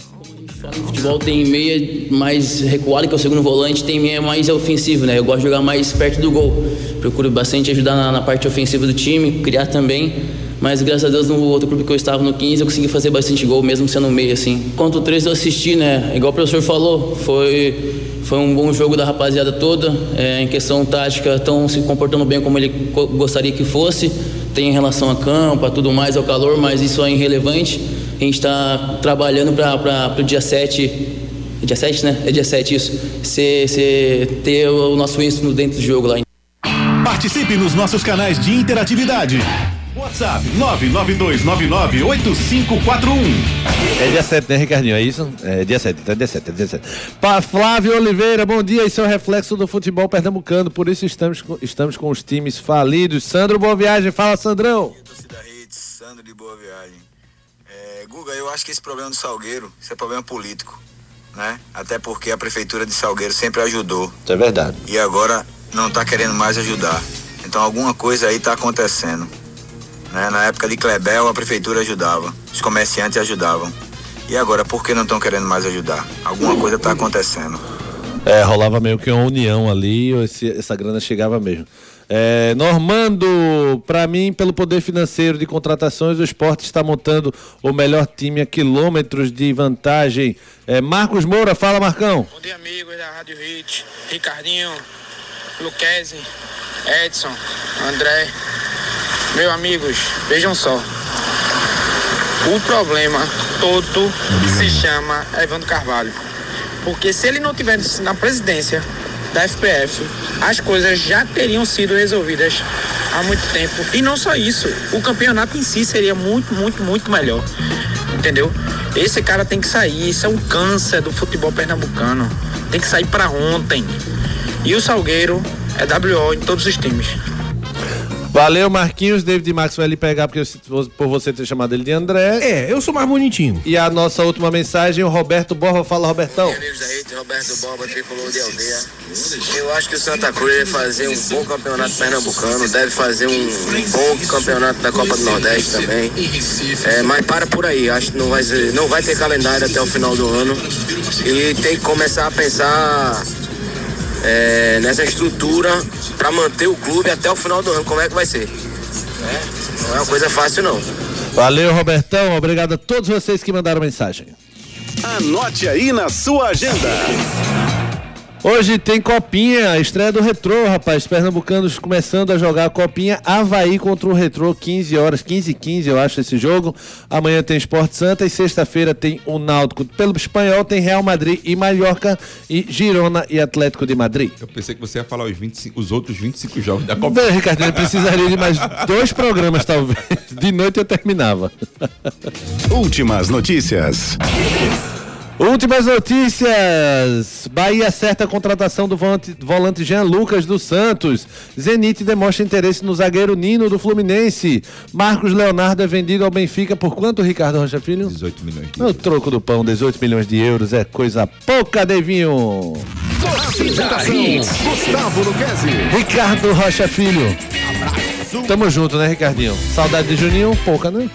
O futebol tem meia mais recuado, que é o segundo volante, tem meia mais ofensivo, né? Eu gosto de jogar mais perto do gol. Procuro bastante ajudar na, na parte ofensiva do time, criar também. Mas graças a Deus no outro clube que eu estava no 15 eu consegui fazer bastante gol, mesmo sendo meio assim. Contra o 13 eu assisti, né? Igual o professor falou, foi, foi um bom jogo da rapaziada toda. É, em questão tática, estão se comportando bem como ele gostaria que fosse. Tem em relação a campo, a tudo mais, ao calor, mas isso é irrelevante. A gente está trabalhando para o dia 7 é dia 7, né? É dia 7 isso. Cê, cê ter o nosso êxito dentro do jogo lá. Participe nos nossos canais de interatividade. WhatsApp 992998541. É dia 7, né, Ricardinho? É isso? É dia 7, então é dia 7, é dia 7. Para Flávio Oliveira, bom dia. Isso é o reflexo do futebol pernambucano, por isso estamos com, estamos com os times falidos. Sandro, boa viagem. Fala, Sandrão. Sandro de Boa Viagem. É, Guga, eu acho que esse problema do Salgueiro, isso é problema político, né? Até porque a prefeitura de Salgueiro sempre ajudou. Isso é verdade. E agora não está querendo mais ajudar. Então alguma coisa aí está acontecendo. Né? Na época de Clebel, a prefeitura ajudava, os comerciantes ajudavam. E agora, por que não estão querendo mais ajudar? Alguma coisa está acontecendo. É, rolava meio que uma união ali, esse, essa grana chegava mesmo. É, Normando, para mim, pelo poder financeiro de contratações, o esporte está montando o melhor time a quilômetros de vantagem. É, Marcos Moura, fala Marcão. Bom dia, amigos da Rádio Hit, Ricardinho, Luquezzi, Edson, André. Meus amigos, vejam só. O problema todo se chama Evandro Carvalho. Porque se ele não tivesse na presidência da FPF, as coisas já teriam sido resolvidas há muito tempo. E não só isso, o campeonato em si seria muito, muito, muito melhor. Entendeu? Esse cara tem que sair, isso é um câncer do futebol pernambucano. Tem que sair para ontem. E o Salgueiro é WO em todos os times. Valeu, Marquinhos. David Max vai lhe pegar porque eu, por você ter chamado ele de André. É, eu sou mais bonitinho. E a nossa última mensagem, o Roberto Borba. Fala, Robertão. Amigos da Rede, Roberto Borba, tricolor de aldeia. Eu acho que o Santa Cruz deve fazer um bom campeonato pernambucano, deve fazer um bom campeonato da Copa do Nordeste também. É, mas para por aí, acho que não vai, ser, não vai ter calendário até o final do ano. E tem que começar a pensar é, nessa estrutura para manter o clube até o final do ano. Como é que vai ser? É, não é uma coisa fácil, não. Valeu, Robertão. Obrigado a todos vocês que mandaram mensagem. Anote aí na sua agenda. Hoje tem Copinha, estreia do Retrô, rapaz. Pernambucanos começando a jogar a Copinha Havaí contra o Retrô, 15 horas, 15 e 15 eu acho esse jogo. Amanhã tem Esporte Santa e sexta-feira tem o Náutico. Pelo espanhol tem Real Madrid e Mallorca e Girona e Atlético de Madrid. Eu pensei que você ia falar os, 25, os outros 25 jogos da Copa. Bem, Ricardo, eu precisaria de mais dois programas, talvez. De noite eu terminava. Últimas notícias. Últimas notícias. Bahia acerta a contratação do volante, Jean Lucas dos Santos. Zenit demonstra interesse no zagueiro Nino do Fluminense. Marcos Leonardo é vendido ao Benfica por quanto, Ricardo Rocha Filho? 18 milhões de euros. O troco do pão, 18 milhões de euros. É coisa pouca, Devinho. Gustavo Luquezzi. Ricardo Rocha Filho. Tamo junto, né, Ricardinho? Saudade de Juninho? Pouca, né?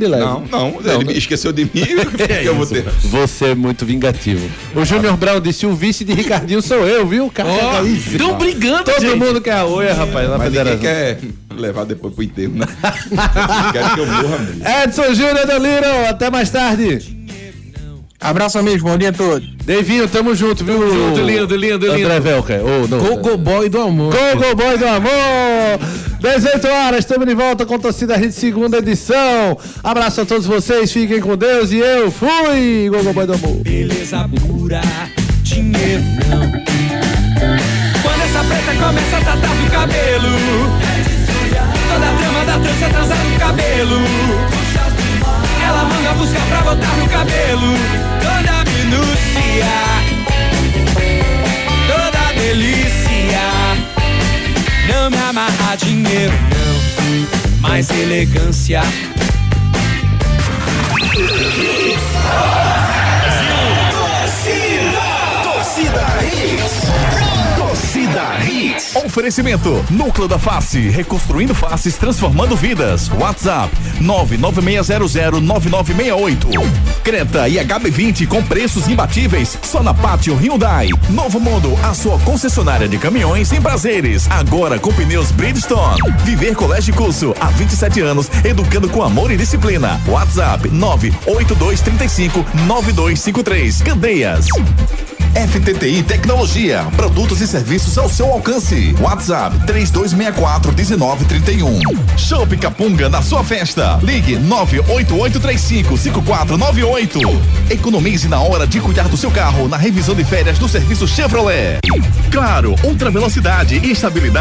De leve. Não, não, ele me esqueceu de mim. É eu vou ter. Você é muito vingativo. O Júnior Brown disse: o vice de Ricardinho sou eu, viu? Cara, é isso. tão brigando, Todo gente. mundo quer a oia, rapaz, na Mas ninguém federação. quer levar depois pro enterro, né? Quero que eu morra mesmo. Edson Júnior do até mais tarde. Abraço, amigos. Bom dia a todos. Devinho, tamo junto, viu? junto, lindo, lindo, lindo. André Velker. Oh, não, Gogo Boy do amor. Gogo Boy do Amor! 18 horas, estamos de volta com Torcida Rede, segunda edição. Abraço a todos vocês, fiquem com Deus e eu fui! Gogo Boy do Amor. Beleza pura, dinheiro não. Quando essa preta começa a tratar do cabelo, toda a trama da trança transa no cabelo. Ela manda buscar pra botar no cabelo. Toda minúcia, dinheiro, não, mais elegância. Torcida Hits. Torcida Hits. Oferecimento: Núcleo da Face, reconstruindo faces, transformando vidas. WhatsApp: 996009968. Creta e HB20 com preços imbatíveis. Só na Pátio Hyundai. Novo Mundo, a sua concessionária de caminhões em prazeres. Agora com pneus Bridgestone. Viver Colégio Curso há 27 anos, educando com amor e disciplina. WhatsApp: 98235 9253. Candeias. FTTI Tecnologia, produtos e serviços ao seu alcance. WhatsApp 3264 1931. Show Capunga na sua festa. Ligue 98835 5498. Economize na hora de cuidar do seu carro na revisão de férias do serviço Chevrolet. Claro, ultra velocidade e estabilidade